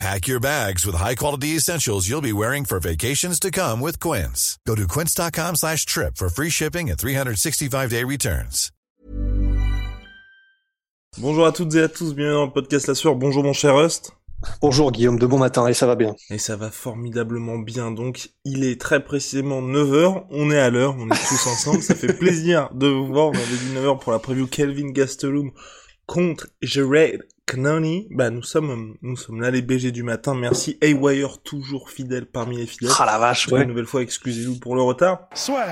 Pack your bags with high-quality essentials you'll be wearing for vacations to come with Quince. Go to quince.com slash trip for free shipping and 365-day returns. Bonjour à toutes et à tous, bienvenue dans le podcast La Sueur. Bonjour mon cher Rust. Bonjour Guillaume, de bon matin, et ça va bien. Et ça va formidablement bien, donc il est très précisément 9h, on est à l'heure, on est tous ensemble, ça fait plaisir de vous voir, on avait dit 9h pour la preview Kelvin Gastelum contre Jared Cannoni, bah nous sommes nous sommes là les BG du matin. Merci A-Wire toujours fidèle parmi les fidèles. Ah la vache, ouais. Une nouvelle fois, excusez-nous pour le retard. Soit.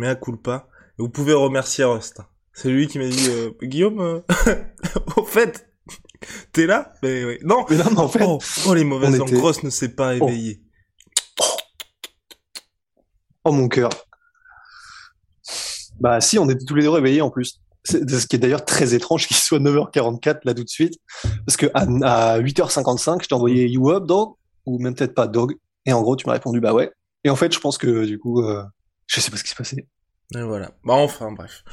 Mets à culpa. Et vous pouvez remercier Rust. C'est lui qui m'a dit euh, Guillaume, euh, au fait, t'es là? Mais. Non. Mais non, mais en fait, oh, oh, les mauvaises langues. était- Ross ne s'est pas éveillé. oh mon cœur. Bah si, on était tous les deux réveillés en plus. C'est ce qui est d'ailleurs très étrange qu'il soit 9h44 là tout de suite. Parce que à, à 8h55, je t'ai envoyé You Up Dog? Ou même peut-être pas Dog? Et en gros, tu m'as répondu bah ouais. Et en fait, je pense que du coup, euh, je sais pas ce qui s'est passé. Et voilà. Bah enfin, bref.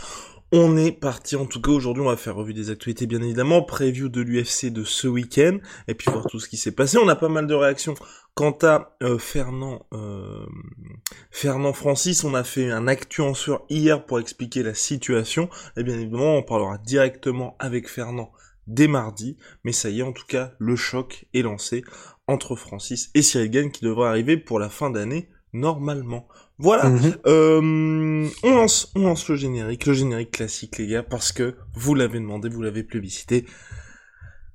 On est parti, en tout cas aujourd'hui on va faire revue des actualités bien évidemment, preview de l'UFC de ce week-end, et puis voir tout ce qui s'est passé. On a pas mal de réactions. Quant à euh, Fernand, euh, Fernand Francis, on a fait un actu en sur hier pour expliquer la situation, et bien évidemment on parlera directement avec Fernand dès mardi, mais ça y est en tout cas, le choc est lancé entre Francis et Cyril qui devrait arriver pour la fin d'année normalement. Voilà, Mhm. euh, on lance, on lance le générique, le générique classique les gars, parce que vous l'avez demandé, vous l'avez plébiscité.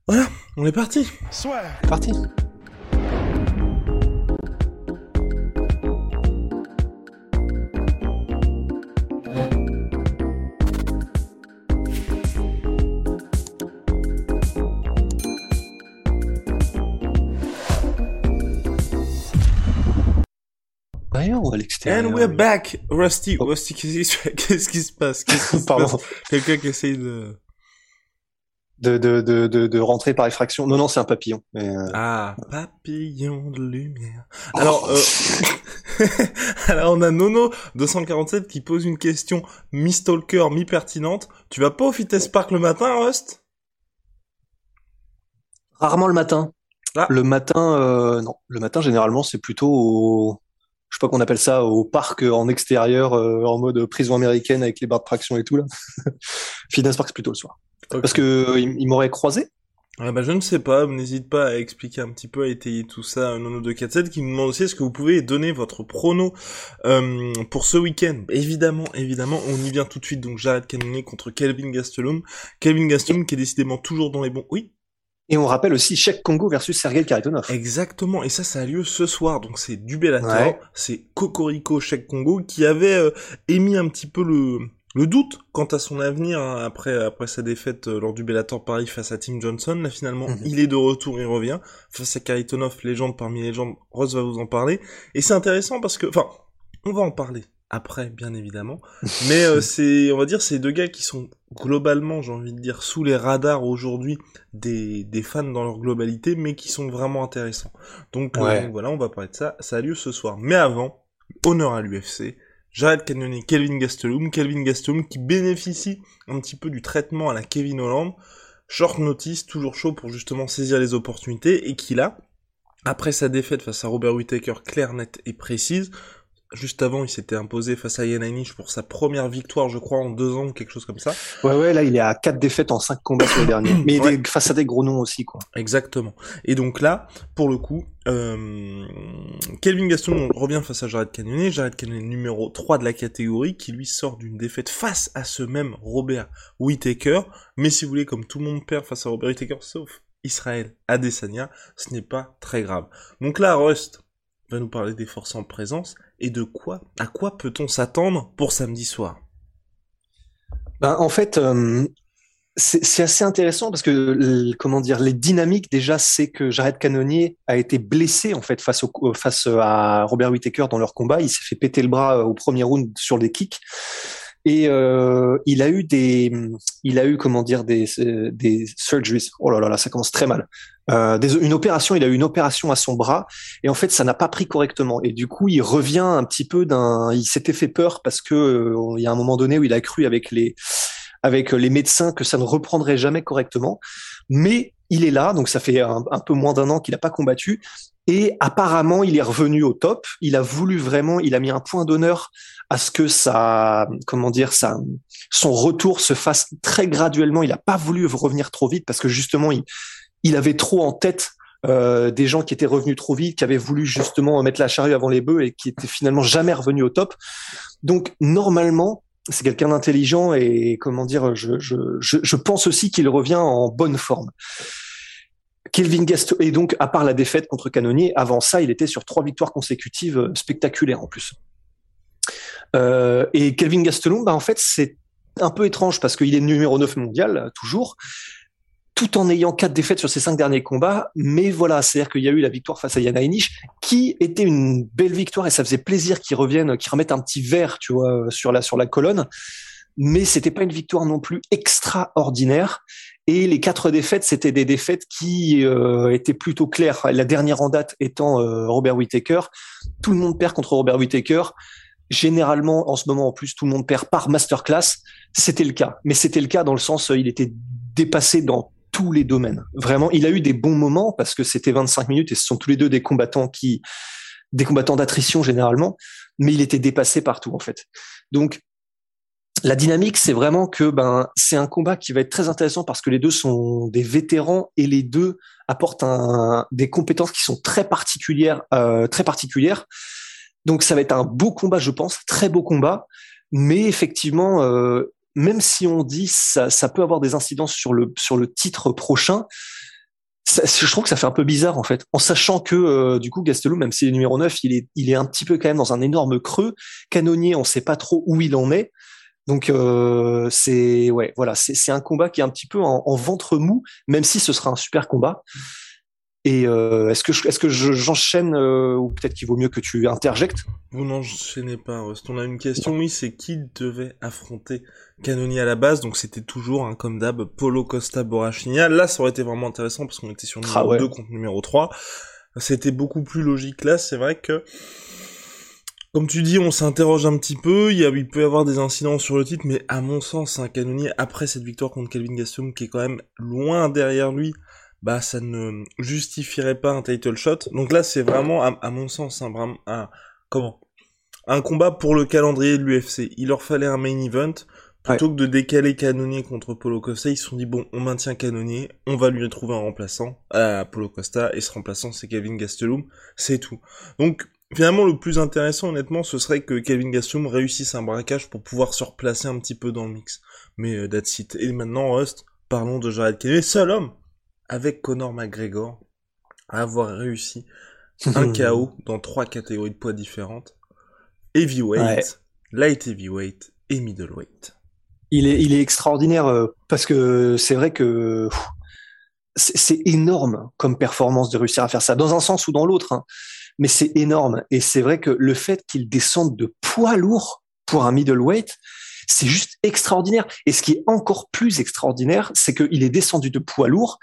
Voilà, on est parti. Soit. Parti. On va à l'extérieur? And we're back, Rusty. Rusty, qu'est-ce qui se- qu'est-ce qui se passe? Qu'est-ce qui se Pardon. passe? Quelqu'un qui essaye de... De, de, de, de, de rentrer par effraction. Non, non, c'est un papillon. Mais, euh, Ah, papillon de lumière. Alors, euh... alors on a Nono 247 qui pose une question mi-stalker, mi-pertinente. Tu vas pas au Fitness Park le matin, Rust? Rarement le matin. Ah. Le matin, euh, non. Le matin, généralement, c'est plutôt au, je sais pas qu'on appelle ça, au parc en extérieur, euh, en mode prison américaine avec les barres de traction et tout, là. Fitness Park, c'est plutôt le soir. Parce que euh, il, il m'aurait croisé. Ah bah je ne sais pas, n'hésite pas à expliquer un petit peu, à étayer tout ça, Nono 247 qui nous demande aussi est-ce que vous pouvez donner votre prono euh, pour ce week-end? Évidemment, évidemment, on y vient tout de suite, donc j'arrête Cannonier contre Kelvin Gastelum. Kelvin Gastelum qui est décidément toujours dans les bons... Oui, Et on rappelle aussi Cheikh Congo versus Sergei Karitonov. exactement, et ça, ça a lieu ce soir, donc c'est du Bellator, Ouais. c'est Cocorico Cheikh Congo qui avait euh, émis un petit peu le... Le doute quant à son avenir hein, après après sa défaite euh, lors du Bellator Paris face à Tim Johnson, là finalement Mhm. il est de retour, il revient face à Karitonov, légende parmi les légendes, Ross va vous en parler. Et c'est intéressant parce que, enfin, on va en parler après, bien évidemment. Mais euh, c'est, on va dire, c'est deux gars qui sont globalement, j'ai envie de dire, sous les radars aujourd'hui des, des fans dans leur globalité, mais qui sont vraiment intéressants. Donc, euh, Ouais. voilà, on va parler de ça. Ça a lieu ce soir. Mais avant, honneur à l'UFC. Jared Cannonier, Kelvin Gastelum, Kelvin Gastelum qui bénéficie un petit peu du traitement à la Kevin Holland, short notice, toujours chaud pour justement saisir les opportunités, et qui là, après sa défaite face à Robert Whittaker, claire, nette et précise, Juste avant, il s'était imposé face à Yann Heinisch pour sa première victoire, je crois, en deux ans, ou quelque chose comme ça. Ouais, ouais, là, il est à quatre défaites en cinq combats sur les derniers. Mais il Ouais. est face à des gros noms aussi, quoi. Exactement. Et donc là, pour le coup, euh, Kelvin Gaston on revient face à Jared Cannonier, Jared Cannonier numéro 3 de la catégorie, qui lui sort d'une défaite face à ce même Robert Whittaker. Mais si vous voulez, comme tout le monde perd face à Robert Whittaker, sauf Israël Adesanya, ce n'est pas très grave. Donc là, Rust, nous parler des forces en présence et de quoi, à quoi peut-on s'attendre pour samedi soir? Ben, En fait, euh, c'est assez intéressant parce que comment dire les dynamiques déjà c'est que Jared Cannonier a été blessé en fait face au face à Robert Whittaker dans leur combat. Il s'est fait péter le bras euh, au premier round sur des kicks et euh, il a eu des il a eu comment dire des des surgeries oh là là là ça commence très mal euh, des, une opération il a eu une opération à son bras et en fait ça n'a pas pris correctement et du coup il revient un petit peu d'un il s'était fait peur parce que euh, il y a un moment donné où il a cru avec les avec les médecins que ça ne reprendrait jamais correctement. Mais il est là, donc ça fait un, peu moins d'un an qu'il n'a pas combattu. Et apparemment, il est revenu au top. Il a voulu vraiment, il a mis un point d'honneur à ce que ça, comment dire, ça, son retour se fasse très graduellement. Il n'a pas voulu revenir trop vite parce que justement, il, il avait trop en tête euh, des gens qui étaient revenus trop vite, qui avaient voulu justement mettre la charrue avant les bœufs et qui étaient finalement jamais revenus au top. Donc normalement, c'est quelqu'un d'intelligent et comment dire, je, je, je, pense aussi qu'il revient en bonne forme. Kelvin Gastelum, et donc à part la défaite contre Canonier, avant ça, il était sur trois victoires consécutives euh, spectaculaires en plus. Euh, et Kelvin Gastelum, bah en fait, c'est un peu étrange parce qu'il est numéro 9 mondial toujours, tout en ayant quatre défaites sur ses cinq derniers combats. Mais voilà, c'est-à-dire qu'il y a eu la victoire face à Yana qui était une belle victoire et ça faisait plaisir qu'ils reviennent, qu'ils remettent un petit verre, tu vois, sur la sur la colonne. Mais c'était pas une victoire non plus extraordinaire. Et les quatre défaites, c'était des défaites qui euh, étaient plutôt claires. La dernière en date étant euh, Robert Whittaker. Tout le monde perd contre Robert Whittaker. Généralement, en ce moment en plus, tout le monde perd par masterclass. C'était le cas, mais c'était le cas dans le sens, il était dépassé dans tous les domaines. Vraiment, il a eu des bons moments parce que c'était 25 minutes et ce sont tous les deux des combattants qui, des combattants d'attrition généralement, mais il était dépassé partout en fait. Donc, la dynamique, c'est vraiment que ben c'est un combat qui va être très intéressant parce que les deux sont des vétérans et les deux apportent un, des compétences qui sont très particulières, euh, très particulières. Donc ça va être un beau combat, je pense, très beau combat. Mais effectivement, euh, même si on dit ça, ça peut avoir des incidences sur le sur le titre prochain, je trouve que ça fait un peu bizarre en fait, en sachant que euh, du coup Gastelum, même s'il est numéro 9, il est il est un petit peu quand même dans un énorme creux. Canonnier, on sait pas trop où il en est. Donc euh, c'est ouais voilà c'est c'est un combat qui est un petit peu en, en, ventre mou, même si ce sera un super combat. Et euh, est-ce que est-ce que j'enchaîne euh, ou peut-être qu'il vaut mieux que tu interjectes? Vous n'enchaînez pas. Rust. On a une question. Oui, c'est qui devait affronter Canoni à la base? Donc c'était toujours, hein, comme d'hab, Polo Costa Borachinia. Là, ça aurait été vraiment intéressant parce qu'on était sur numéro ah 2 contre numéro 3. C'était beaucoup plus logique là. C'est vrai que comme tu dis, on s'interroge un petit peu, il, y a, il peut y avoir des incidents sur le titre, mais à mon sens, un canonnier, après cette victoire contre Calvin Gaston, qui est quand même loin derrière lui, bah ça ne justifierait pas un title shot. Donc là, c'est vraiment, à, mon sens, un, un, comment? Un combat pour le calendrier de l'UFC. Il leur fallait un main event. Plutôt que de décaler Canonier contre Polo Costa, ils se sont dit bon, on maintient Canonier, on va lui trouver un remplaçant à Polo Costa, et ce remplaçant c'est Kevin Gastelum, c'est tout. Donc finalement le plus intéressant honnêtement, ce serait que Kevin Gastelum réussisse un braquage pour pouvoir se replacer un petit peu dans le mix. Mais euh, that's it. Et maintenant, Rust, parlons de Jared Kennedy, seul homme avec Conor McGregor, à avoir réussi un KO dans trois catégories de poids différentes. Heavyweight, light heavyweight et middleweight. Il est, il est extraordinaire euh, parce que c'est vrai que c'est énorme comme performance de réussir à faire ça, dans un sens ou dans l'autre. Hein. Mais c'est énorme. Et c'est vrai que le fait qu'il descende de poids lourd pour un middleweight, c'est juste extraordinaire. Et ce qui est encore plus extraordinaire, c'est qu'il est descendu de poids lourd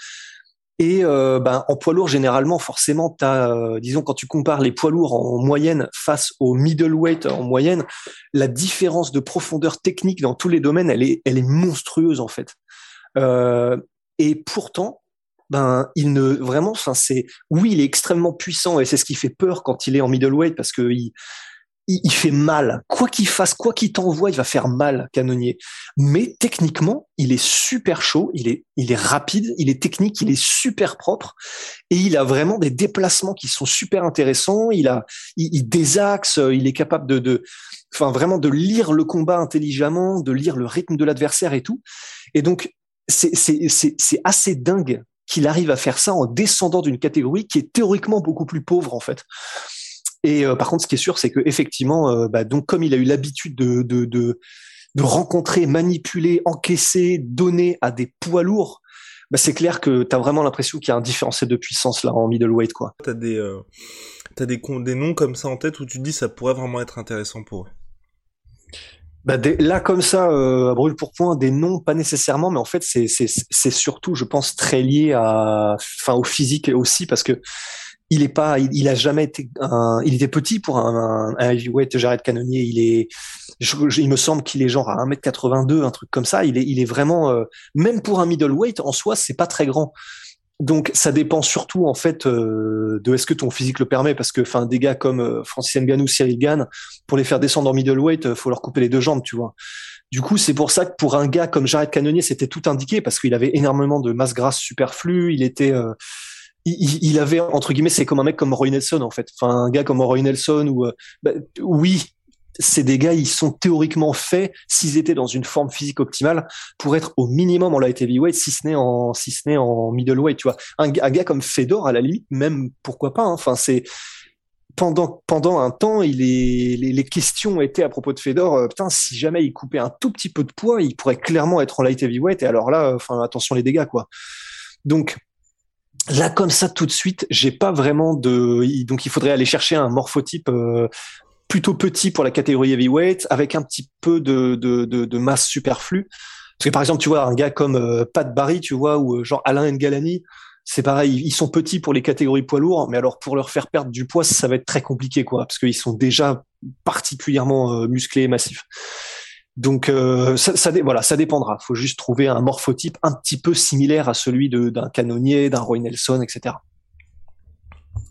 et euh, ben, en poids lourd, généralement, forcément, as, euh, disons, quand tu compares les poids lourds en moyenne face au middleweight en moyenne, la différence de profondeur technique dans tous les domaines, elle est, elle est monstrueuse en fait. Euh, et pourtant, ben, il ne vraiment, enfin, c'est oui, il est extrêmement puissant et c'est ce qui fait peur quand il est en middleweight parce que il, il, fait mal. Quoi qu'il fasse, quoi qu'il t'envoie, il va faire mal, Canonnier. Mais techniquement, il est super chaud, il est, il est rapide, il est technique, il est super propre et il a vraiment des déplacements qui sont super intéressants. Il a, il, désaxe, il est capable de, de, enfin vraiment de lire le combat intelligemment, de lire le rythme de l'adversaire et tout. Et donc, c'est assez dingue qu'il arrive à faire ça en descendant d'une catégorie qui est théoriquement beaucoup plus pauvre en fait. Et par contre, ce qui est sûr, c'est que effectivement, bah, donc comme il a eu l'habitude de, de, rencontrer, manipuler, encaisser, donner à des poids lourds, bah, c'est clair que tu as vraiment l'impression qu'il y a un différentiel de puissance là en middleweight quoi. T'as des euh, t'as des noms comme ça en tête où tu te dis ça pourrait vraiment être intéressant pour eux. Bah là comme ça euh, brûle pour point des noms pas nécessairement mais en fait c'est c'est c'est surtout je pense très lié à enfin au physique aussi parce que il est pas, il, a jamais été un, il était petit pour un, un, heavyweight Jared Cannonier. Il est, il me semble qu'il est genre à 1m82, un truc comme ça. Il est, il est vraiment, euh, même pour un middleweight en soi, c'est pas très grand. Donc ça dépend surtout en fait euh, de est-ce que ton physique le permet parce que enfin des gars comme euh, Francis Ngannou, Cyril Gann pour les faire descendre en middleweight, faut leur couper les deux jambes, tu vois. Du coup, c'est pour ça que pour un gars comme Jared Cannonier, c'était tout indiqué parce qu'il avait énormément de masse grasse superflue, il était il, avait entre guillemets c'est comme un mec comme Roy Nelson en fait enfin un gars comme Roy Nelson ou euh, bah, oui c'est des gars ils sont théoriquement faits s'ils étaient dans une forme physique optimale pour être au minimum en light heavyweight si ce n'est en si ce n'est en middleweight tu vois un, gars comme Fedor à la limite même pourquoi pas hein. enfin c'est pendant pendant un temps, les, questions étaient à propos de Fedor. Euh, putain, si jamais il coupait un tout petit peu de poids, il pourrait clairement être en light heavyweight. Et alors là, enfin attention les dégâts quoi. Donc Là, comme ça, tout de suite, j'ai pas vraiment de. Donc, il faudrait aller chercher un morphotype euh, plutôt petit pour la catégorie heavyweight, avec un petit peu de, de, de, de masse superflue. Parce que par exemple, tu vois, un gars comme euh, Pat Barry, tu vois, ou euh, genre Alain Ngalani, c'est pareil, ils sont petits pour les catégories poids lourds, mais alors pour leur faire perdre du poids, ça va être très compliqué, quoi, parce qu'ils sont déjà particulièrement musclés et massifs. Donc euh, ça, ça, voilà, ça dépendra. Il faut juste trouver un morphotype un petit peu similaire à celui d'un canonnier, d'un Roy Nelson, etc.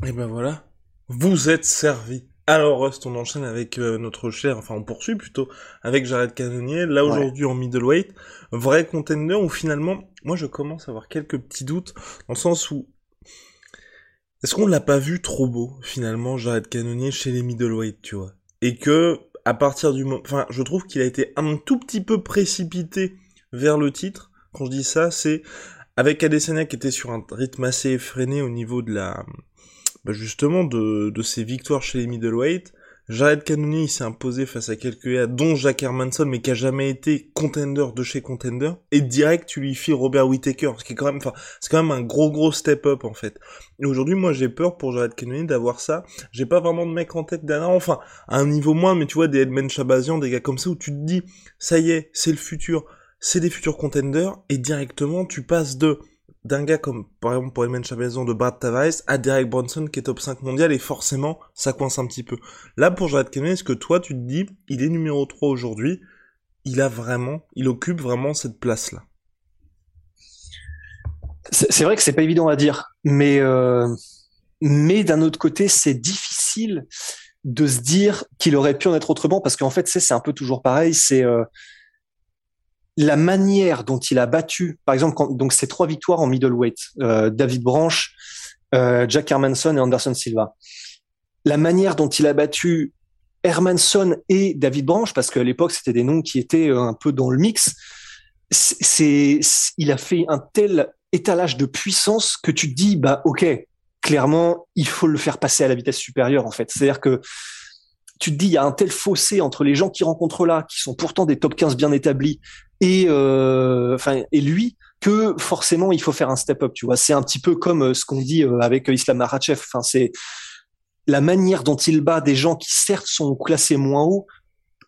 Et ben voilà, vous êtes servi. Alors Rust, on enchaîne avec euh, notre cher, enfin on poursuit plutôt avec Jared Cannonier, là aujourd'hui en middleweight, vrai contender où finalement, moi je commence à avoir quelques petits doutes, dans le sens où est-ce qu'on l'a pas vu trop beau finalement Jared Cannonier chez les middleweight, tu vois, et que à partir du moment, enfin, je trouve qu'il a été un tout petit peu précipité vers le titre. Quand je dis ça, c'est avec Adesanya qui était sur un rythme assez effréné au niveau de la, bah justement de, ses victoires chez les middleweight. Jared Cannonier, s'est imposé face à quelques dont Jack Hermanson, mais qui a jamais été contender de chez contender. Et direct, tu lui files Robert Whittaker, ce qui est quand même, c'est quand même un gros gros step up, en fait. Et aujourd'hui, moi, j'ai peur pour Jared Cannonier d'avoir ça. J'ai pas vraiment de mec en tête derrière, enfin, à un niveau moins, mais tu vois, des Edmund Chabazian, des gars comme ça, où tu te dis, ça y est, c'est le futur, c'est des futurs contenders, et directement, tu passes de, d'un gars comme, par exemple, pour Emen de Brad Tavares à Derek Bronson qui est top 5 mondial et forcément, ça coince un petit peu. Là, pour Jared Cannonier, est-ce que toi, tu te dis, il est numéro 3 aujourd'hui, il a vraiment, il occupe vraiment cette place-là? C'est vrai que c'est pas évident à dire, mais, euh, mais d'un autre côté, c'est difficile de se dire qu'il aurait pu en être autrement parce qu'en fait, c'est un peu toujours pareil, c'est, euh, la manière dont il a battu, par exemple, donc ces trois victoires en middleweight, euh, David Branch, euh, Jack Hermanson et Anderson Silva, la manière dont il a battu Hermanson et David Branch, parce qu'à l'époque c'était des noms qui étaient euh, un peu dans le mix, c'est, il a fait un tel étalage de puissance que tu te dis, bah ok, clairement, il faut le faire passer à la vitesse supérieure en fait. C'est-à-dire que tu te dis, il y a un tel fossé entre les gens qui rencontrent là, qui sont pourtant des top 15 bien établis, et euh, enfin et lui que forcément il faut faire un step up tu vois. C'est un petit peu comme euh, ce qu'on dit euh, avec Islam Makhachev. Enfin c'est la manière dont il bat des gens qui certes sont classés moins haut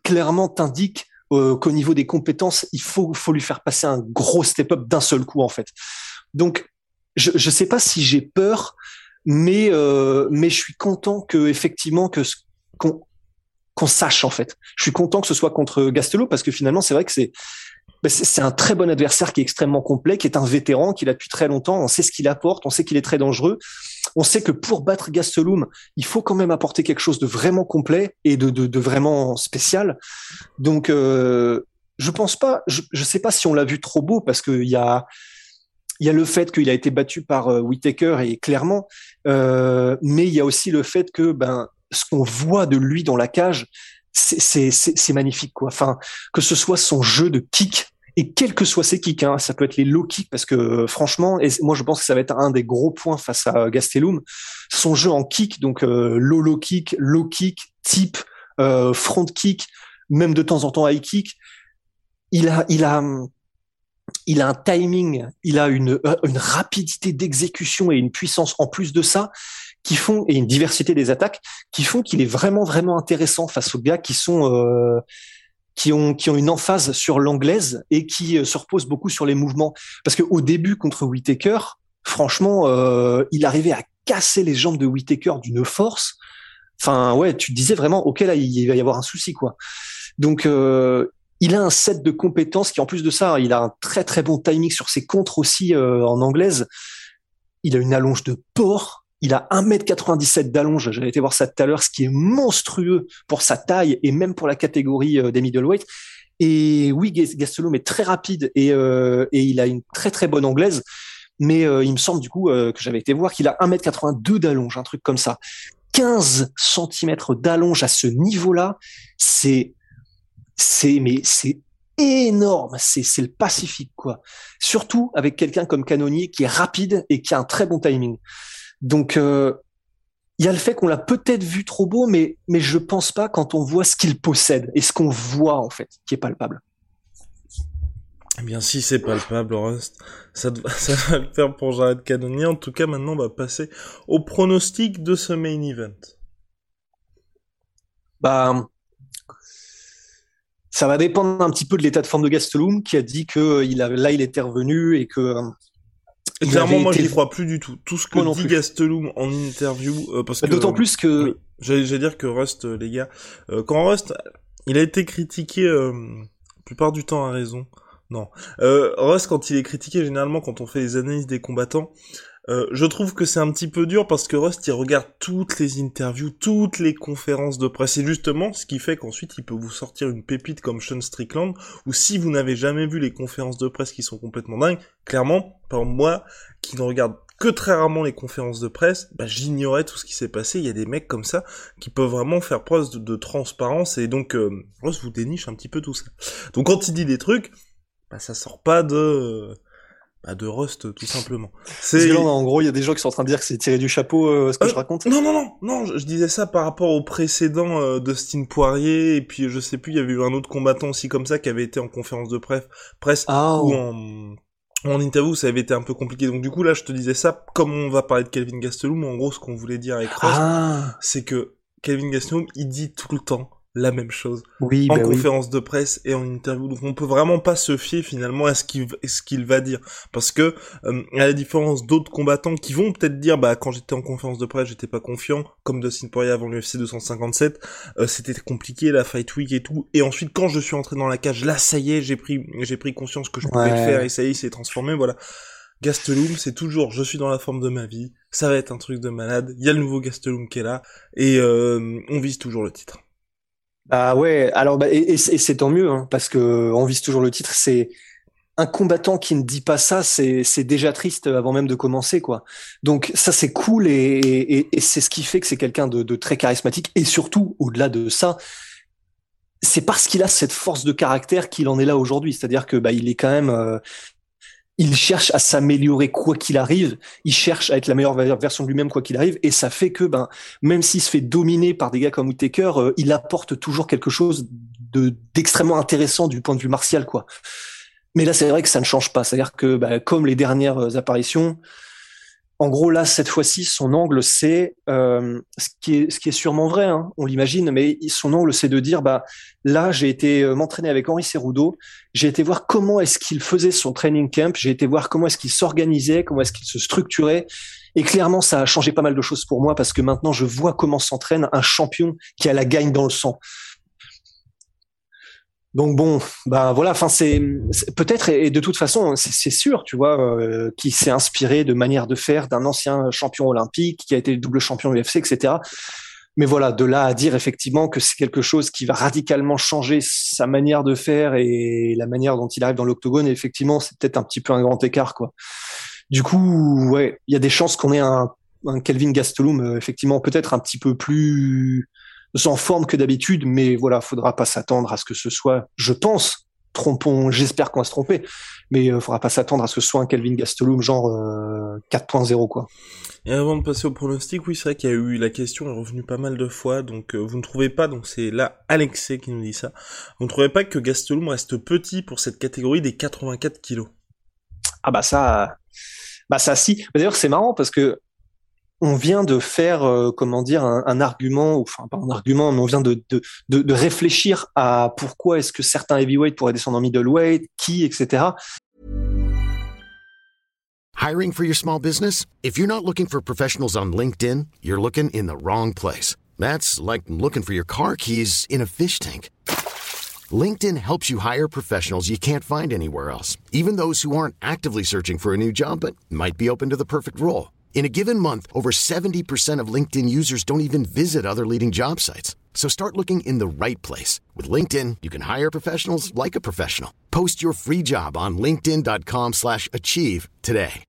clairement t'indique qu'au niveau des compétences il faut faut lui faire passer un gros step up d'un seul coup en fait. Donc je je sais pas si j'ai peur mais mais je suis content que effectivement que qu'on qu'on sache en fait. Je suis content que ce soit contre Gastelot parce que finalement c'est vrai que c'est bah, c'est un très bon adversaire qui est extrêmement complet, qui est un vétéran, qui l'a depuis très longtemps. On sait ce qu'il apporte, on sait qu'il est très dangereux. On sait que pour battre Gastelum, il faut quand même apporter quelque chose de vraiment complet et de, de, vraiment spécial. Donc, euh, je pense pas, je, je sais pas si on l'a vu trop beau parce qu'il y a, y a le fait qu'il a été battu par euh, Whitaker et clairement, euh, mais il y a aussi le fait que ben ce qu'on voit de lui dans la cage, c'est magnifique quoi. Enfin, que ce soit son jeu de kick Et quels que soient ses kicks, hein, ça peut être les low kicks, parce que franchement, et moi je pense que ça va être un des gros points face à Gastelum, son jeu en kick, donc euh, low low kick, low kick, type, euh, front kick, même de temps en temps high kick, il a, il a, il a un timing, il a une, euh, une rapidité d'exécution et une puissance en plus de ça qui font et une diversité des attaques qui font qu'il est vraiment vraiment intéressant face aux gars qui sont euh, qui ont qui ont une emphase sur l'anglaise et qui euh, se reposent beaucoup sur les mouvements. Parce que au début contre Whitaker franchement euh, il arrivait à casser les jambes de Whitaker d'une force. Enfin ouais tu disais vraiment ok là il va y avoir un souci quoi. Donc euh, il a un set de compétences qui, en plus de ça, il a un très très bon timing sur ses contres aussi euh, en anglaise. Il a une allonge de porc. Il a 1m97 d'allonge. J'avais été voir ça tout à l'heure, ce qui est monstrueux pour sa taille et même pour la catégorie euh, des middleweight. Et oui, Gastelum est très rapide et, euh, et il a une très très bonne anglaise. Mais il me semble du coup que j'avais été voir qu'il a 1m82 d'allonge, un truc comme ça. 15 cm d'allonge à ce niveau-là, c'est c'est mais c'est énorme, c'est c'est le Pacifique quoi. Surtout avec quelqu'un comme Canonier qui est rapide et qui a un très bon timing. Donc euh, il y a le fait qu'on l'a peut-être vu trop beau, mais mais je pense pas quand on voit ce qu'il possède et ce qu'on voit en fait, qui est palpable. Eh bien, si c'est palpable, Rust, ça, ça va le faire pour Jared Canonier. En tout cas, maintenant, on va passer au pronostic de ce main event. Bah, ça va dépendre un petit peu de l'état de forme de Gastelum qui a dit que euh, il a, là il était revenu et que euh, clairement moi je n'y crois plus du tout. Tout ce que dit Gastelum en interview euh, parce que d'autant plus que j'allais dire que Rust les gars quand Rust il a été critiqué la plupart du temps à raison. Non. Rust quand il est critiqué généralement quand on fait les analyses des combattants euh, je trouve que c'est un petit peu dur parce que Rust il regarde toutes les interviews, toutes les conférences de presse et justement ce qui fait qu'ensuite il peut vous sortir une pépite comme Sean Strickland ou si vous n'avez jamais vu les conférences de presse qui sont complètement dingues, clairement, par moi qui ne regarde que très rarement les conférences de presse, bah, j'ignorais tout ce qui s'est passé. Il y a des mecs comme ça qui peuvent vraiment faire preuve de, transparence et donc euh, Rust vous déniche un petit peu tout ça. Donc quand il dit des trucs, bah ça sort pas de bah de Rust tout simplement. C'est en gros il y a des gens qui sont en train de dire que c'est tiré du chapeau euh, ce que euh, je raconte. Non non non non, je, disais ça par rapport au précédent euh, Dustin Poirier et puis je sais plus il y avait eu un autre combattant aussi comme ça qui avait été en conférence de presse presse ah, ou en en interview ça avait été un peu compliqué donc du coup là je te disais ça comme on va parler de Kelvin Gastelum en gros ce qu'on voulait dire avec Rust ah. c'est que Kelvin Gastelum il dit tout le temps la même chose. Oui, en bah conférence de presse et en interview. Donc on peut vraiment pas se fier finalement à ce qu'il ce qu'il va dire. Parce que euh, à la différence d'autres combattants qui vont peut-être dire bah quand j'étais en conférence de presse j'étais pas confiant comme Dustin Poirier avant l'UFC 257 euh, c'était compliqué la fight week et tout. Et ensuite quand je suis entré dans la cage là ça y est j'ai pris j'ai pris conscience que je pouvais le faire et ça y est c'est transformé voilà. Gastelum, c'est toujours je suis dans la forme de ma vie, ça va être un truc de malade, il y a le nouveau Gastelum qui est là, et euh, on vise toujours le titre. Ah ouais, alors bah, et, c'est tant mieux hein, parce que on vise toujours le titre. C'est un combattant qui ne dit pas ça, c'est déjà triste avant même de commencer quoi. Donc ça c'est cool et, et, c'est ce qui fait que c'est quelqu'un de, de, très charismatique et surtout au-delà de ça, c'est parce qu'il a cette force de caractère qu'il en est là aujourd'hui. C'est-à-dire que bah il est quand même euh, il cherche à s'améliorer quoi qu'il arrive, il cherche à être la meilleure version de lui-même quoi qu'il arrive, et ça fait que ben même s'il se fait dominer par des gars comme Whittaker, euh, il apporte toujours quelque chose de d'extrêmement intéressant du point de vue martial quoi. Mais là c'est vrai que ça ne change pas, c'est-à-dire que ben, comme les dernières apparitions, en gros, là, cette fois-ci, son angle, c'est euh, ce qui est sûrement vrai, hein, on l'imagine, mais son angle, c'est de dire, bah là, j'ai été euh, m'entraîner avec Henri Cerudo, j'ai été voir comment est-ce qu'il faisait son training camp, j'ai été voir comment est-ce qu'il s'organisait, comment est-ce qu'il se structurait, et clairement, ça a changé pas mal de choses pour moi parce que maintenant, je vois comment s'entraîne un champion qui a la gagne dans le sang. Donc bon, ben voilà, enfin c'est peut-être et de toute façon c'est sûr, tu vois, euh, qui s'est inspiré de manière de faire d'un ancien champion olympique qui a été le double champion UFC, etc. Mais voilà, de là à dire effectivement que c'est quelque chose qui va radicalement changer sa manière de faire et la manière dont il arrive dans l'octogone, effectivement, c'est peut-être un petit peu un grand écart, quoi. Du coup, ouais, il y a des chances qu'on ait un, un Kelvin Gastelum euh, effectivement peut-être un petit peu plus en forme que d'habitude, mais voilà, faudra pas s'attendre à ce que ce soit, je pense, trompons, j'espère qu'on va se tromper, mais il faudra pas s'attendre à ce que ce soit un Kelvin Gastelum genre 4.0 quoi. Et avant de passer au pronostic, oui, c'est vrai qu'il y a eu la question est revenue pas mal de fois, donc vous ne trouvez pas, donc c'est là Alexei qui nous dit ça, vous ne trouvez pas que Gastelum reste petit pour cette catégorie des 84 kilos? Ah bah ça, bah ça si. D'ailleurs c'est marrant parce que on vient de faire, euh, comment dire, un, un, argument, enfin pas un argument, mais on vient de, de, de, de réfléchir à pourquoi est-ce que certains heavyweight pourraient descendre en middleweight, qui, etc. Hiring for your small business? If you're not looking for professionals on LinkedIn, you're looking in the wrong place. That's like looking for your car keys in a fish tank. LinkedIn helps you hire professionals you can't find anywhere else, even those who aren't actively searching for a new job but might be open to the perfect role. In a given month, over 70% of LinkedIn users don't even visit other leading job sites. So start looking in the right place. With LinkedIn, you can hire professionals like a professional. Post your free job on linkedin.com slash achieve today.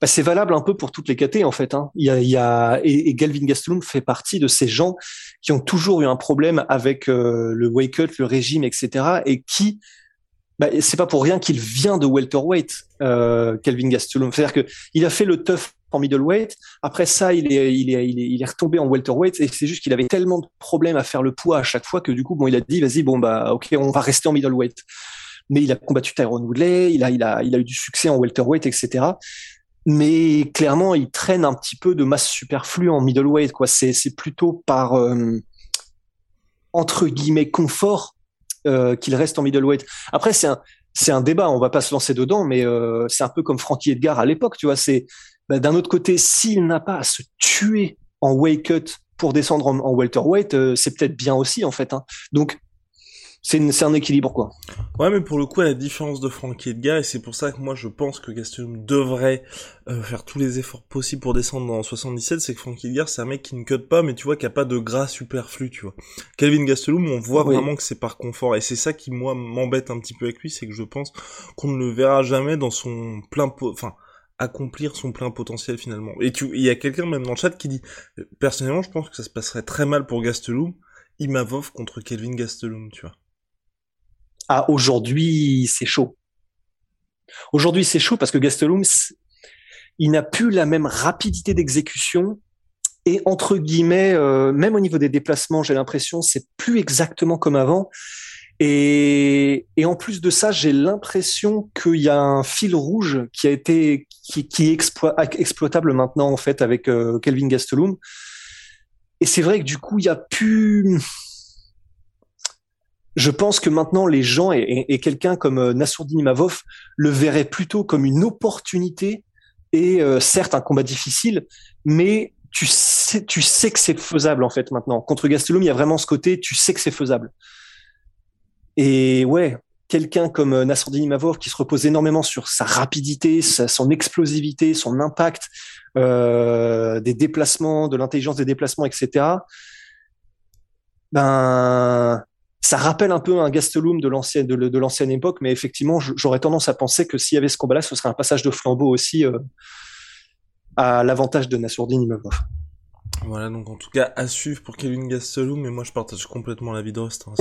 Bah, c'est valable un peu pour toutes les KT en fait. Hein. Et, Galvin Gastelum fait partie de ces gens qui ont toujours eu un problème avec euh, le wake up, le régime, etc. et qui bah, c'est pas pour rien qu'il vient de welterweight, euh, Kelvin Gastelum. C'est-à-dire que il a fait le tough en middleweight. Après ça, il est, retombé en welterweight et c'est juste qu'il avait tellement de problèmes à faire le poids à chaque fois que du coup, bon, il a dit, vas-y, bon, bah, ok, on va rester en middleweight. Mais il a combattu Tyrone Woodley, il a, eu du succès en welterweight, etc. Mais clairement, il traîne un petit peu de masse superflue en middleweight, c'est plutôt par, euh, entre guillemets, confort euh, qu'il reste en middleweight. Après, c'est un, c'est un débat, on va pas se lancer dedans, mais euh, c'est un peu comme Frankie Edgar à l'époque, tu vois. C'est bah, d'un autre côté, s'il n'a pas à se tuer en weight cut pour descendre en, welterweight, euh, c'est peut-être bien aussi en fait. Hein. Donc c'est un équilibre quoi. Ouais, mais pour le coup, à la différence de Frankie Edgar, et c'est pour ça que moi je pense que Gastelum devrait euh, faire tous les efforts possibles pour descendre en 77, c'est que Frankie Edgar c'est un mec qui ne cut pas, mais tu vois qui a pas de gras superflu, tu vois. Kelvin Gastelum, on voit oui. vraiment que c'est par confort, et c'est ça qui moi m'embête un petit peu avec lui, c'est que je pense qu'on ne le verra jamais dans son plein, po enfin accomplir son plein potentiel finalement. Et tu, il y a quelqu'un même dans le chat qui dit, personnellement, je pense que ça se passerait très mal pour Gastelum, Imavov contre Kelvin Gastelum, tu vois. Ah, aujourd'hui, c'est chaud. Aujourd'hui, c'est chaud parce que Gastelum, il n'a plus la même rapidité d'exécution et entre guillemets, euh, même au niveau des déplacements, j'ai l'impression, c'est plus exactement comme avant. Et, en plus de ça, j'ai l'impression qu'il y a un fil rouge qui a été qui, est explo exploitable maintenant en fait avec euh, Kelvin Gastelum. Et c'est vrai que du coup, il y a plus je pense que maintenant les gens et, quelqu'un comme euh, Nassourdine Imavov le verraient plutôt comme une opportunité et euh, certes un combat difficile, mais tu sais, que c'est faisable en fait maintenant. Contre Gastelum, il y a vraiment ce côté, tu sais que c'est faisable. Et ouais, quelqu'un comme euh, Nassourdine Imavov qui se repose énormément sur sa rapidité, sa, son explosivité, son impact, des déplacements, de l'intelligence des déplacements, etc. Ben ça rappelle un peu un Gastelum de l'ancienne époque, mais effectivement, j'aurais tendance à penser que s'il y avait ce combat-là, ce serait un passage de flambeau aussi euh, à l'avantage de Nassourdine Imavov. Voilà, donc en tout cas, à suivre pour Kevin Gastelum, mais moi je partage complètement l'avis de Rust. Hein,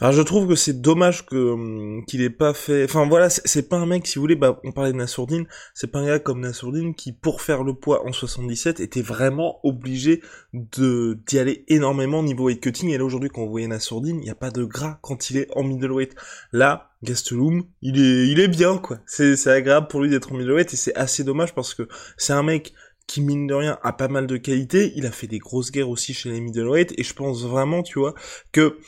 enfin, je trouve que c'est dommage que hum, qu'il ait pas fait... Enfin voilà, c'est pas un mec, si vous voulez, bah, on parlait de Nassourdine, c'est pas un gars comme Nassourdine qui, pour faire le poids en 77, était vraiment obligé de d'y aller énormément niveau weight cutting, et là aujourd'hui, quand vous voyez Nassourdine, il n'y a pas de gras quand il est en middleweight. Là, Gastelum, il est, il est bien, quoi. C'est agréable pour lui d'être en middleweight, et c'est assez dommage parce que c'est un mec qui mine de rien a pas mal de qualité, il a fait des grosses guerres aussi chez les middleweight et je pense vraiment, tu vois, que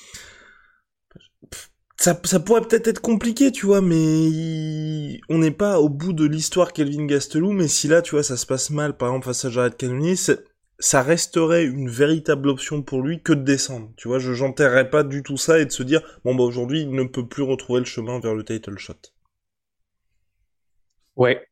ça, pourrait peut-être être compliqué, tu vois, mais on n'est pas au bout de l'histoire Kelvin Gastelum, mais si là, tu vois, ça se passe mal, par exemple face à Jared Cannonier, ça resterait une véritable option pour lui que de descendre. Tu vois, je j'enterrerais pas du tout ça et de se dire bon bah aujourd'hui il ne peut plus retrouver le chemin vers le title shot. Ouais,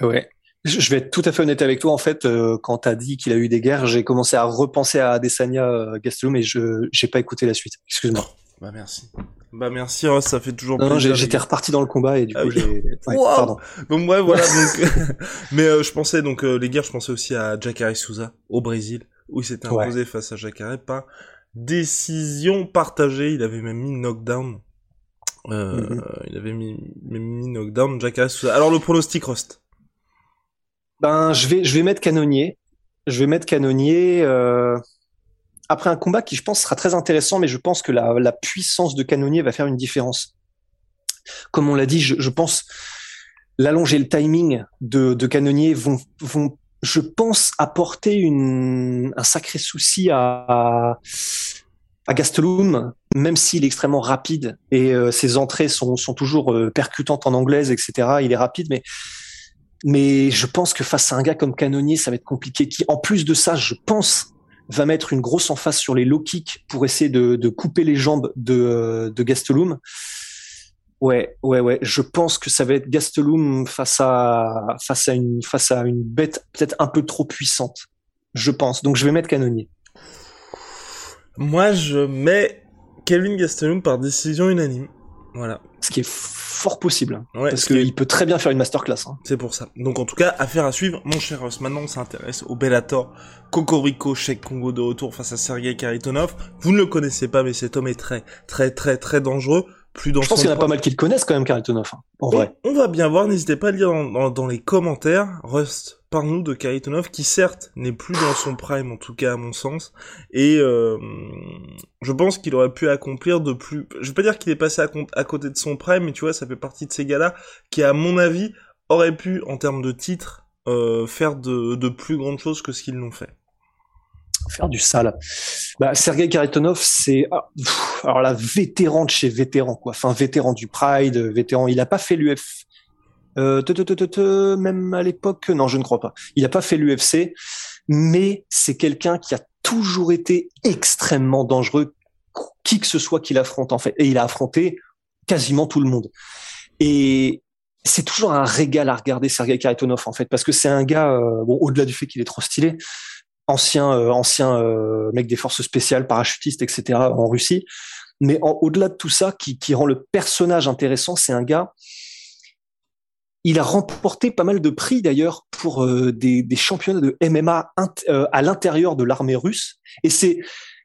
ouais, ouais. Je vais être tout à fait honnête avec toi. En fait, euh, quand tu as dit qu'il a eu des guerres, j'ai commencé à repenser à Adesanya euh, Gastelum mais je j'ai pas écouté la suite. Excuse-moi. Bah merci. Bah merci, Ross, ça fait toujours non, plaisir. J'étais reparti dans le combat et du ah coup oui. j'ai. Ouais, wow pardon. Donc ouais, voilà. donc... mais euh, je pensais donc euh, les guerres, je pensais aussi à Jacare Souza au Brésil où il s'était imposé ouais. face à Jacare par décision partagée. Il avait même mis knockdown. Euh, Mhm. Il avait mis, même mis knockdown Jack Harris. Alors le pronostic Rust. Ben, je vais, je vais mettre canonnier. Je vais mettre canonnier. euh, Après un combat qui, je pense, sera très intéressant, mais je pense que la, la puissance de canonnier va faire une différence. Comme on l'a dit, je, je pense l'allonge et le timing de, de canonnier vont, vont, je pense, apporter une, un sacré souci à, à, Gastelum, même s'il est extrêmement rapide et euh, ses entrées sont, sont toujours euh, percutantes en anglaise, etc. Il est rapide, mais mais je pense que face à un gars comme Canonier, ça va être compliqué. Qui, en plus de ça, je pense, va mettre une grosse emphase sur les low kicks pour essayer de, couper les jambes de, de Gastelum. Ouais, ouais, ouais. Je pense que ça va être Gastelum face à face à une face à une bête peut-être un peu trop puissante. Je pense. Donc je vais mettre Canonier. Moi, je mets Kelvin Gastelum par décision unanime. Voilà. Ce qui est fort possible. Ouais, parce qu'il peut très bien faire une masterclass. Hein. C'est pour ça. Donc en tout cas, affaire à suivre. Mon cher Ross, maintenant on s'intéresse au Bellator. Cocorico, Cheikh Congo de retour face à Sergei Karitonov. Vous ne le connaissez pas, mais cet homme est très, très, très, très dangereux. Plus dans Je pense qu'il y en a pas mal qui le connaissent quand même, Karitonov. hein, en on, vrai. on va bien voir, n'hésitez pas à le lire dans, dans- dans les commentaires. Rust, parle-nous de Karitonov, qui certes n'est plus dans son prime, en tout cas à mon sens, et euh, je pense qu'il aurait pu accomplir de plus... Je vais pas dire qu'il est passé à, côté de son prime, mais tu vois, ça fait partie de ces gars-là qui, à mon avis, auraient pu, en termes de titres, euh, faire de, de plus grandes choses que ce qu'ils l'ont fait. Faire du sale. Bah, Sergei Karitonov, c'est ah, alors la vétéran de chez vétéran quoi. Enfin vétéran du Pride, vétéran. Il a pas fait l'UF. Euh, même à l'époque, non, je ne crois pas. Il a pas fait l'UFC, mais c'est quelqu'un qui a toujours été extrêmement dangereux, qui que ce soit qu'il affronte en fait. Et il a affronté quasiment tout le monde. Et c'est toujours un régal à regarder Sergei Karitonov en fait, parce que c'est un gars, euh, bon, au-delà du fait qu'il est trop stylé, ancien euh, ancien euh, mec des forces spéciales, parachutiste, etc. en Russie. Mais au-delà de tout ça, qui, qui rend le personnage intéressant, c'est un gars. Il a remporté pas mal de prix d'ailleurs pour euh, des, des championnats de MMA euh, à l'intérieur de l'armée russe. Et c'est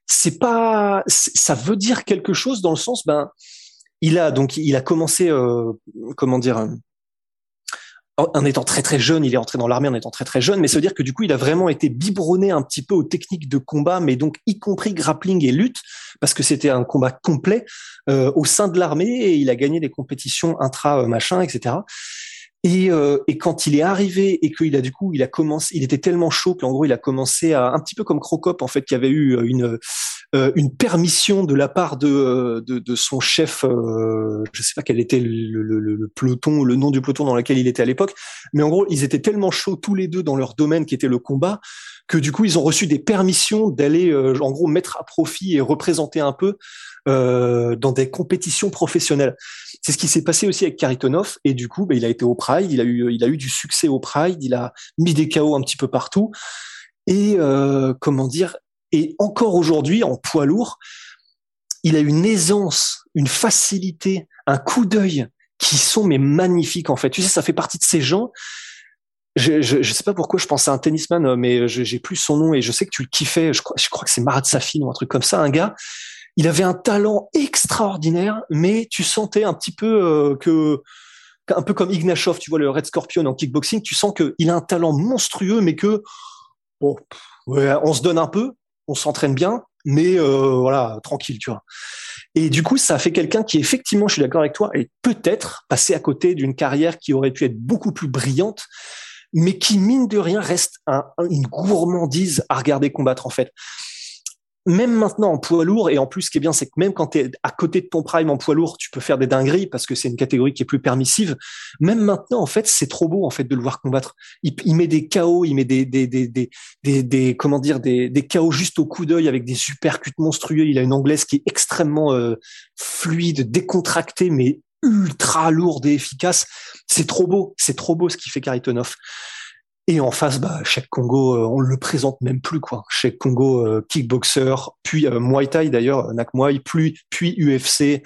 c'est pas ça veut dire quelque chose dans le sens ben il a donc il a commencé euh, comment dire euh, en étant très très jeune, il est entré dans l'armée en étant très très jeune, mais ça veut dire que du coup, il a vraiment été biberonné un petit peu aux techniques de combat, mais donc y compris grappling et lutte, parce que c'était un combat complet euh, au sein de l'armée et il a gagné des compétitions intra euh, machin, etc. Et, euh, et quand il est arrivé et qu'il a du coup, il a commencé, il était tellement chaud qu'en gros, il a commencé à un petit peu comme Crocop en fait, qui avait eu une euh, une permission de la part de de, de son chef, euh, je sais pas quel était le, le, le, peloton le nom du peloton dans lequel il était à l'époque, mais en gros, ils étaient tellement chauds tous les deux dans leur domaine qui était le combat que du coup, ils ont reçu des permissions d'aller euh, en gros mettre à profit et représenter un peu euh, dans des compétitions professionnelles. C'est ce qui s'est passé aussi avec Karitonov et du coup, bah, il a été au Pride, il a eu, il a eu du succès au Pride, il a mis des KO un petit peu partout et euh, comment dire, et encore aujourd'hui en poids lourd, il a une aisance, une facilité, un coup d'œil qui sont mais magnifiques en fait. Tu sais, ça fait partie de ces gens. Je, je, je sais pas pourquoi je pense à un tennisman, euh, mais j'ai plus son nom et je sais que tu le kiffais. Je crois, que c'est Marat Safin ou un truc comme ça, un gars. Il avait un talent extraordinaire, mais tu sentais un petit peu euh, que un peu comme Ignashov, tu vois le Red Scorpion en kickboxing, tu sens que il a un talent monstrueux, mais que bon, ouais, on se donne un peu, on s'entraîne bien, mais euh, voilà, tranquille, tu vois. Et du coup, ça fait quelqu'un qui, effectivement, je suis d'accord avec toi, est peut-être passé à côté d'une carrière qui aurait pu être beaucoup plus brillante, mais qui, mine de rien, reste un- un- une gourmandise à regarder combattre, en fait. Même maintenant en poids lourd, et en plus, ce qui est bien, c'est que même quand tu es à côté de ton prime en poids lourd, tu peux faire des dingueries parce que c'est une catégorie qui est plus permissive. Même maintenant, en fait, c'est trop beau, en fait, de le voir combattre. Il, il met des KO, il met des, des, des, des, des, des- comment dire, des, des KO juste au coup d'œil avec des supercutes monstrueux. Il a une anglaise qui est extrêmement euh, fluide, décontractée, mais ultra lourde et efficace. C'est trop beau, c'est trop beau ce qui fait Karitonov. Et en face, bah, Congo, euh, on le présente même plus, quoi. Cheikh Congo, euh, kickboxer, puis euh, Muay Thai d'ailleurs, Nak Muay, puis, puis UFC,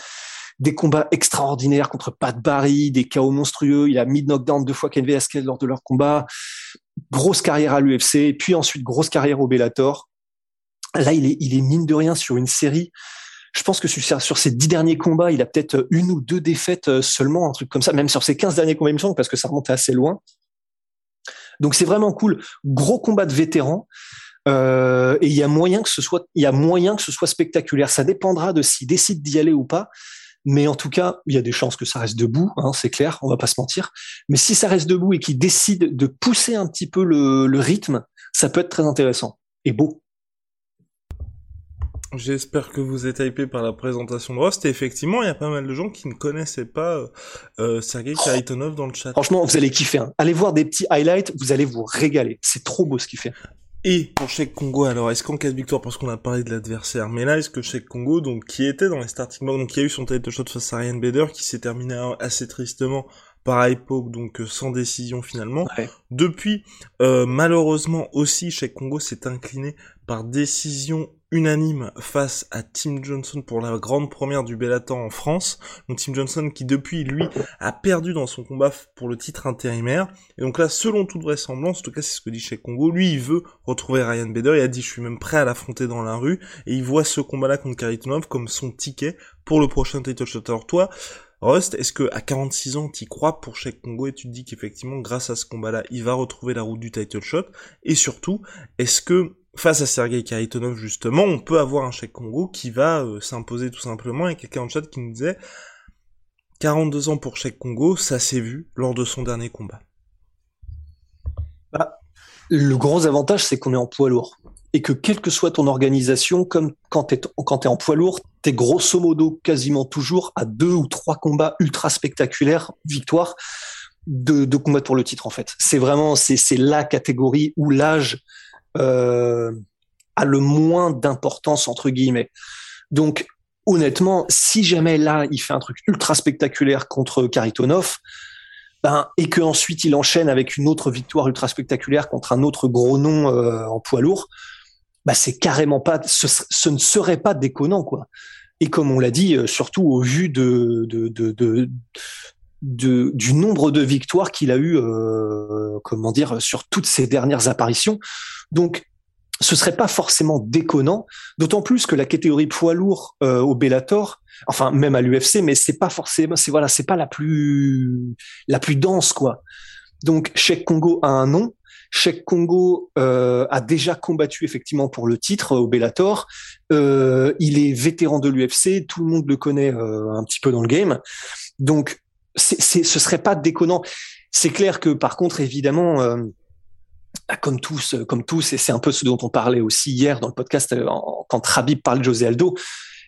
des combats extraordinaires contre Pat Barry, des KO monstrueux. Il a mis knockdown deux fois Ken Velasquez lors de leur combat. Grosse carrière à l'UFC, puis ensuite grosse carrière au Bellator. là, il est, il est mine de rien sur une série. Je pense que sur, sur ces dix derniers combats, il a peut-être une ou deux défaites seulement, un truc comme ça, même sur ses 15 derniers combats, il me semble, parce que ça remonte assez loin. Donc c'est vraiment cool. Gros combat de vétérans. Euh, et il y a moyen que ce soit, il y a moyen que ce soit spectaculaire. Ça dépendra de s'il décide d'y aller ou pas. Mais en tout cas, il y a des chances que ça reste debout, hein, c'est clair, on va pas se mentir. Mais si ça reste debout et qu'il décide de pousser un petit peu le rythme, ça peut être très intéressant et beau. J'espère que vous êtes hypé par la présentation de Rust. Et effectivement, il y a pas mal de gens qui ne connaissaient pas euh, euh Sergei oh. Karitonov dans le chat. Franchement, vous allez kiffer. Hein. Allez voir des petits highlights, vous allez vous régaler. C'est trop beau ce qu'il fait. Et pour Cheikh Congo, alors est-ce qu'en cas de victoire, parce qu'on a parlé de l'adversaire, mais là est-ce que Cheikh Congo, donc qui était dans les starting blocks, donc qui a eu son title shot face à Ryan Bader, qui s'est terminé assez tristement par époque, donc euh, sans décision finalement. Depuis, euh, malheureusement aussi, Cheikh Congo s'est incliné par décision unanime face à Tim Johnson pour la grande première du Bellator en France. Donc Tim Johnson qui depuis lui a perdu dans son combat pour le titre intérimaire. Et donc là, selon toute vraisemblance, en tout cas c'est ce que dit Cheikh Congo, lui il veut retrouver Ryan Bader. Il a dit je suis même prêt à l'affronter dans la rue. Et il voit ce combat-là contre Karitonov comme son ticket pour le prochain title shot. Alors toi, Rust, est-ce que à 46 ans, t'y crois pour Cheikh Congo et tu te dis qu'effectivement, grâce à ce combat-là, il va retrouver la route du title shot? Et surtout, est-ce que face à Sergei Karitonov justement, on peut avoir un Cheikh Congo qui va euh, s'imposer tout simplement, et quelqu'un en chat qui nous disait 42 ans pour Cheikh Congo, ça s'est vu lors de son dernier combat. Bah, le gros avantage, c'est qu'on est en poids lourd. Et que quelle que soit ton organisation, comme quand tu es, en poids lourd, tu es grosso modo quasiment toujours à deux ou trois combats ultra spectaculaires, victoire, de, de combattre pour le titre en fait. C'est vraiment, c'est la catégorie où l'âge euh, a le moins d'importance entre guillemets. Donc honnêtement, si jamais là il fait un truc ultra spectaculaire contre Karitonov, ben, et que ensuite il enchaîne avec une autre victoire ultra spectaculaire contre un autre gros nom euh, en poids lourd, ben c'est carrément pas, ce, ne serait pas déconnant quoi. Et comme on l'a dit, euh, surtout au vu de, de, de, de du nombre de victoires qu'il a eu, euh, comment dire, sur toutes ses dernières apparitions. Donc, ce serait pas forcément déconnant, d'autant plus que la catégorie poids lourd euh, au Bellator, enfin même à l'UFC, mais c'est pas forcément, c'est voilà, c'est pas la plus la plus dense quoi. Donc Cheikh Congo a un nom. Cheikh Congo euh, a déjà combattu effectivement pour le titre au Bellator. Euh, il est vétéran de l'UFC, tout le monde le connaît euh, un petit peu dans le game. Donc ce serait pas déconnant. C'est clair que par contre, évidemment, euh, comme tous, comme tous, et c'est un peu ce dont on parlait aussi hier dans le podcast euh, quand Rabib parle de José Aldo,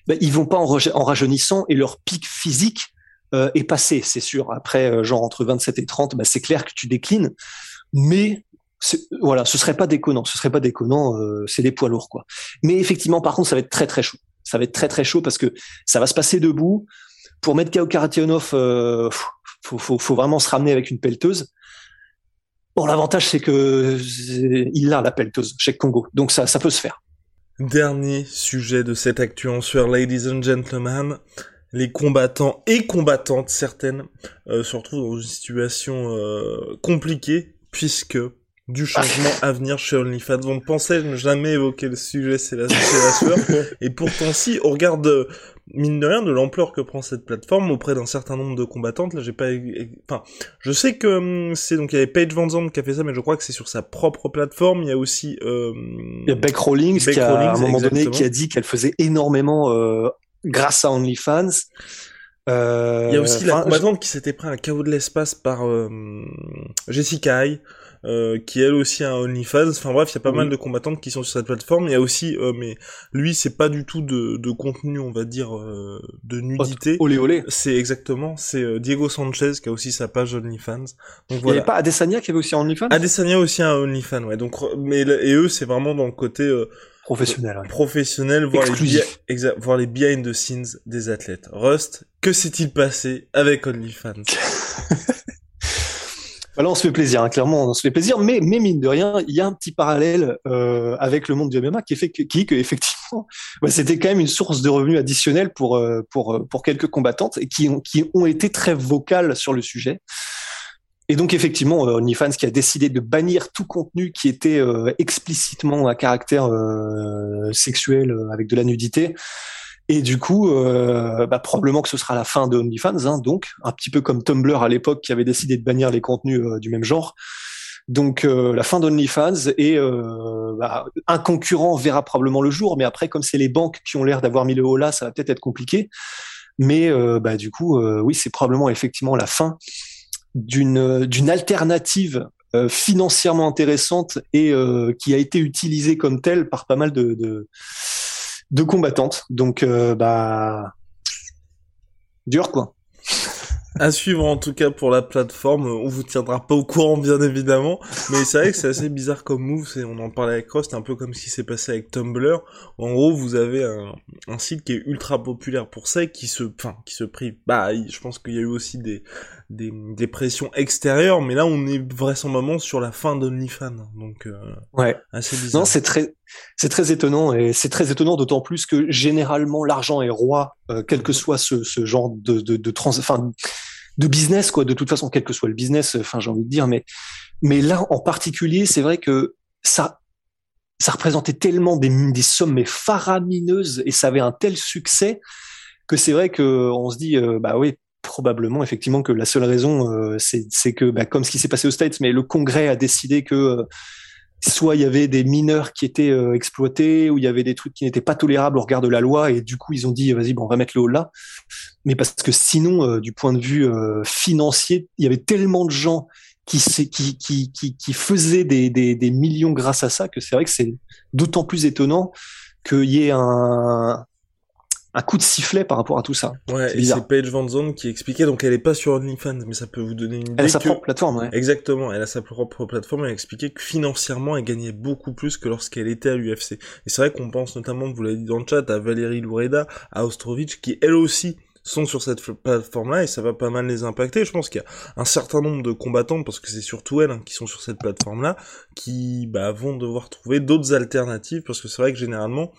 ben, ils vont pas en, rajeunissant et leur pic physique euh, est passé, c'est sûr. Après, genre entre 27 et 30, ben, c'est clair que tu déclines, mais voilà, ce serait pas déconnant, ce serait pas déconnant, c'est des poids lourds quoi. Mais effectivement, par contre, ça va être très très chaud. Ça va être très très chaud parce que ça va se passer debout pour mettre KO Karationov, euh, faut, faut, faut, vraiment se ramener avec une pelleteuse. Bon, l'avantage, c'est que il a la pelleteuse chez Congo, donc ça, ça peut se faire. Dernier sujet de cette actu en sueur, ladies and gentlemen, les combattants et combattantes certaines euh, se retrouvent dans une situation euh, compliquée puisque du changement à venir chez OnlyFans. On pensait ne jamais évoquer le sujet, c'est la, la sueur. Et pourtant, si on regarde mine de rien de l'ampleur que prend cette plateforme auprès d'un certain nombre de combattantes. Là, j'ai pas, enfin, je sais que hum, c'est donc il y avait Paige Van Zandt qui a fait ça, mais je crois que c'est sur sa propre plateforme. Il y a aussi euh, il y a Beck Rawlings qui a, à un moment donné qui a dit qu'elle faisait énormément euh, grâce à OnlyFans. Euh, il y a aussi la combattante qui s'était pris un chaos de l'espace par euh, Jessica. Euh, qui elle aussi a un OnlyFans. Enfin bref, il y a pas mal de combattantes qui sont sur cette plateforme. Il y a aussi, euh, mais lui, c'est pas du tout de, de contenu, on va dire, euh, de nudité. Olé olé. C'est exactement, c'est Diego Sanchez qui a aussi sa page OnlyFans. Donc voilà. Il y avait pas Adesanya qui avait aussi un OnlyFans? Adesanya aussi un OnlyFans, ouais. Donc, mais et eux, c'est vraiment dans le côté professionnel, ouais. professionnel, voir les, voir les behind the scenes des athlètes. Rust, que s'est-il passé avec OnlyFans? Là, on se fait plaisir, hein, clairement, on se fait plaisir, mais, mais mine de rien, il y a un petit parallèle euh, avec le monde du MMA qui fait que, qui, effectivement, bah, c'était quand même une source de revenus additionnels pour euh, euh, quelques combattantes et qui ont été très vocales sur le sujet. Et donc effectivement, OnlyFans qui a décidé de bannir tout contenu qui était explicitement à caractère sexuel avec de la nudité. Et du coup, bah, probablement que ce sera la fin de OnlyFans, hein, donc un petit peu comme Tumblr à l'époque qui avait décidé de bannir les contenus du même genre. Donc la fin d'OnlyFans et bah, un concurrent verra probablement le jour, mais après comme c'est les banques qui ont l'air d'avoir mis le haut là, ça va peut-être être compliqué. Mais bah, du coup, oui, c'est probablement effectivement la fin d'une d'une alternative euh, financièrement intéressante et euh, qui a été utilisée comme telle par pas mal de de, de combattantes. Donc euh, bah dur quoi. à suivre en tout cas pour la plateforme. On vous tiendra pas au courant bien évidemment, mais c'est vrai que c'est assez bizarre comme move. On en parlait avec Ross, c'est un peu comme ce qui s'est passé avec Tumblr. En gros, vous avez un, un, site qui est ultra populaire pour ça et qui se, enfin, qui se prive. Bah, je pense qu'il y a eu aussi des, des, des, pressions extérieures, mais là on est vraisemblablement sur la fin d'OnlyFans, donc euh, ouais, assez bizarre. Non, c'est très, c'est très étonnant et c'est très étonnant d'autant plus que généralement l'argent est roi, euh, quel que soit ce, ce genre de de, de trans, enfin de business quoi. De toute façon, quel que soit le business, enfin j'ai envie de dire, mais mais là en particulier, c'est vrai que ça ça représentait tellement des, des sommes mais faramineuses et ça avait un tel succès que c'est vrai que on se dit euh, bah oui probablement effectivement que la seule raison euh, c'est que bah, comme ce qui s'est passé aux States mais le Congrès a décidé que euh, soit il y avait des mineurs qui étaient euh, exploités ou il y avait des trucs qui n'étaient pas tolérables au regard de la loi et du coup ils ont dit vas-y bon on va mettre le haut là. Mais parce que sinon euh, du point de vue euh, financier il y avait tellement de gens qui qui qui qui, qui faisaient des, des, des millions grâce à ça que c'est vrai que c'est d'autant plus étonnant qu'il y ait un un coup de sifflet par rapport à tout ça. Ouais, et c'est Paige Van Zandt qui expliquait, donc elle est pas sur OnlyFans, mais ça peut vous donner une idée. Elle a sa propre plateforme, ouais. Exactement, elle a sa propre plateforme, elle a expliqué que financièrement, elle gagnait beaucoup plus que lorsqu'elle était à l'UFC. Et c'est vrai qu'on pense notamment, vous l'avez dit dans le chat, à Valérie Loureda, à Ostrovich, qui elle aussi sont sur cette plateforme-là et ça va pas mal les impacter. Je pense qu'il y a un certain nombre de combattantes, parce que c'est surtout elles hein, qui sont sur cette plateforme-là, qui bah, vont devoir trouver d'autres alternatives, parce que c'est vrai que généralement,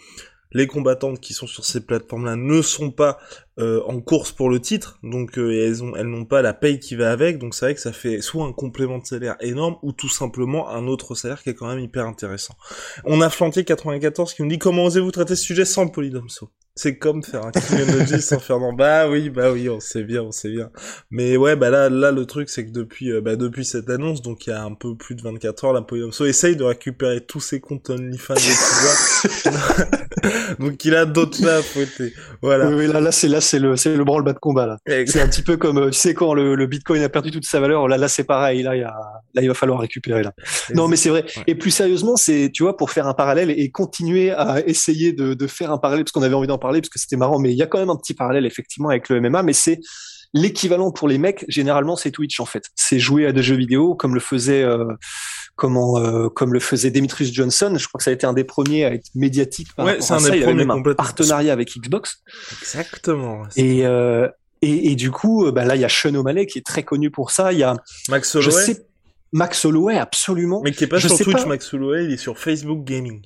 les combattantes qui sont sur ces plateformes-là ne sont pas euh, en course pour le titre, donc euh, elles ont, elles n'ont pas la paye qui va avec, donc c'est vrai que ça fait soit un complément de salaire énorme ou tout simplement un autre salaire qui est quand même hyper intéressant. On a Flantier 94 qui nous dit comment osez-vous traiter ce sujet sans polydomso c'est comme faire un criminologie sans faire non. Bah oui, bah oui, on sait bien, on sait bien. Mais ouais, bah là, là, le truc, c'est que depuis, euh, bah, depuis cette annonce, donc il y a un peu plus de 24 heures, la Polydomso essaye de récupérer tous ses comptes OnlyFans et donc il a d'autres là à fouetter. Voilà. Oui, là, là, c'est là, c'est le, c'est le branle-bas de combat là. C'est un petit peu comme, euh, tu sais, quand le, le Bitcoin a perdu toute sa valeur, là, là, c'est pareil. Là, il y a, là, il va falloir récupérer là. non, mais c'est vrai. Et plus sérieusement, c'est, tu vois, pour faire un parallèle et continuer à essayer de, de faire un parallèle parce qu'on avait envie d'en parler parce que c'était marrant, mais il y a quand même un petit parallèle effectivement avec le MMA, mais c'est l'équivalent pour les mecs. Généralement, c'est Twitch en fait. C'est jouer à des jeux vidéo comme le faisait euh, comment euh, comme le faisait Demetrius Johnson. Je crois que ça a été un des premiers à être médiatique. Par ouais, c'est un ça. des premiers un partenariat avec Xbox. Exactement. Et euh, et, et, du coup, bah là, il y a Sean O'Malley qui est très connu pour ça. Il y a Max Holloway. Max Holloway, absolument. Mais qui est pas sur Twitch, Max Holloway, il est sur Facebook Gaming.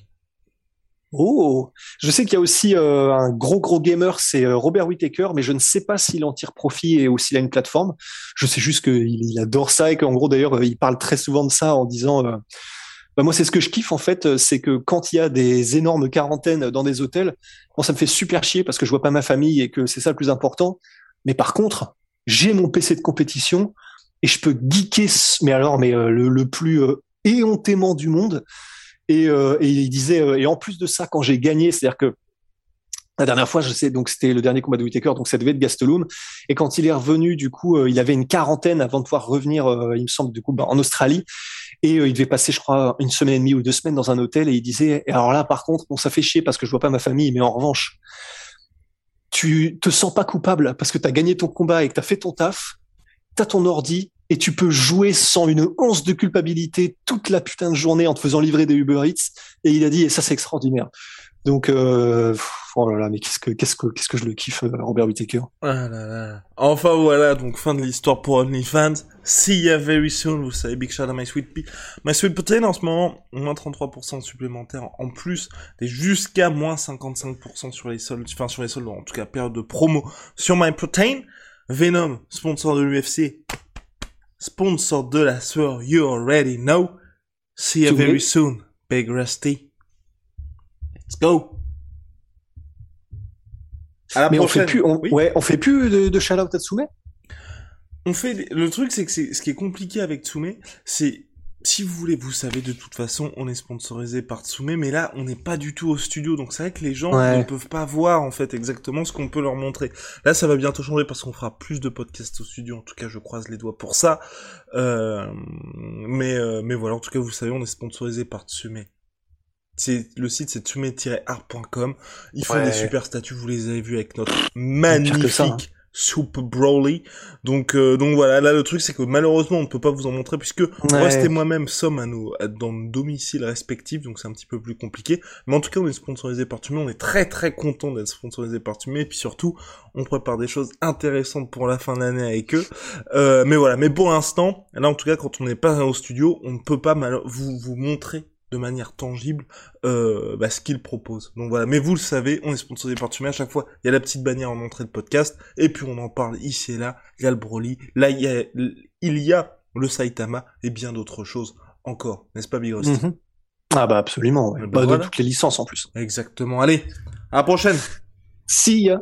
Oh, je sais qu'il y a aussi euh, un gros gros gamer, c'est euh, Robert Whittaker, mais je ne sais pas s'il en tire profit et ou s'il a une plateforme. Je sais juste qu'il il adore ça et qu'en gros d'ailleurs euh, il parle très souvent de ça en disant. bah moi c'est ce que je kiffe en fait, c'est que quand il y a des énormes quarantaines dans des hôtels, moi ça me fait super chier parce que je vois pas ma famille et que c'est ça le plus important. Mais par contre, j'ai mon PC de compétition et je peux geeker, mais alors mais le, le plus éhontément du monde. Et, euh, il disait, euh, et en plus de ça, quand j'ai gagné, c'est-à-dire que la dernière fois, je sais, donc c'était le dernier combat de Whitaker, donc ça devait être Gastelum. Et quand il est revenu, du coup, euh, il avait une quarantaine avant de pouvoir revenir, il me semble, du coup, bah, en Australie. Et il devait passer, je crois, une semaine et demie ou deux semaines dans un hôtel. Et il disait, et alors là, par contre, bon, ça fait chier parce que je vois pas ma famille, mais en revanche, tu te sens pas coupable parce que tu as gagné ton combat et que tu as fait ton taf, tu as ton ordi, et tu peux jouer sans une once de culpabilité toute la putain de journée en te faisant livrer des Uber Eats. Et il a dit, et ça c'est extraordinaire. Donc, euh, oh là là, mais qu'est-ce que qu'est-ce que qu'est-ce que je le kiffe, euh, Robert Whittaker. Ah là là. Enfin voilà, donc fin de l'histoire pour OnlyFans. See ya very soon, vous savez, big shout à My Sweet. My Sweet Protein en ce moment, moins 33% supplémentaire en plus, et jusqu'à moins 55% sur les soldes, enfin sur les soldes, en tout cas période de promo sur My Protein. Venom, sponsor de l'UFC, sponsor de la sueur, you already know. See you very soon, Big Rusty. Let's go. À la Mais on fait plus, on, Oui. ouais, on fait plus de, de shout-out à Tsume On fait le truc c'est que ce qui est compliqué avec Tsume, c'est si vous voulez, vous savez de toute façon, on est sponsorisé par Tsume, mais là on n'est pas du tout au studio, donc c'est vrai que les gens Ouais. ne peuvent pas voir en fait exactement ce qu'on peut leur montrer. Là ça va bientôt changer parce qu'on fera plus de podcasts au studio, en tout cas je croise les doigts pour ça. Euh, mais euh, mais voilà, en tout cas vous savez, on est sponsorisé par Tsume. C'est le site c'est tsume-art.com. Ils font Ouais. des super statues, vous les avez vus avec notre magnifique ça, hein. Soup Broly. Donc euh, donc voilà, là le truc c'est que malheureusement on ne peut pas vous en montrer puisque Ouais. Rest et moi-même sommes à nos à- dans nos domiciles respectifs, donc c'est un petit peu plus compliqué. Mais en tout cas, on est sponsorisé par Tumé, on est très très content d'être sponsorisé par Tumé, et puis surtout, on prépare des choses intéressantes pour la fin de l'année avec eux. Euh, mais voilà, mais pour l'instant, là en tout cas, quand on n'est pas au studio, on ne peut pas mal vous vous montrer de manière tangible euh, bah, ce qu'ils proposent. Donc voilà, mais vous le savez, on est sponsorisé par Tumé à chaque fois. Il y a la petite bannière en entrée de podcast, et puis on en parle ici et là. Il y a le Broly, là il y a, il y a le Saitama et bien d'autres choses encore, n'est-ce pas Big Rusty Mhm. Ah bah absolument, ouais. Eh ben Bah, voilà. de toutes les licences en plus. Exactement. Allez, à la prochaine. Si, hein.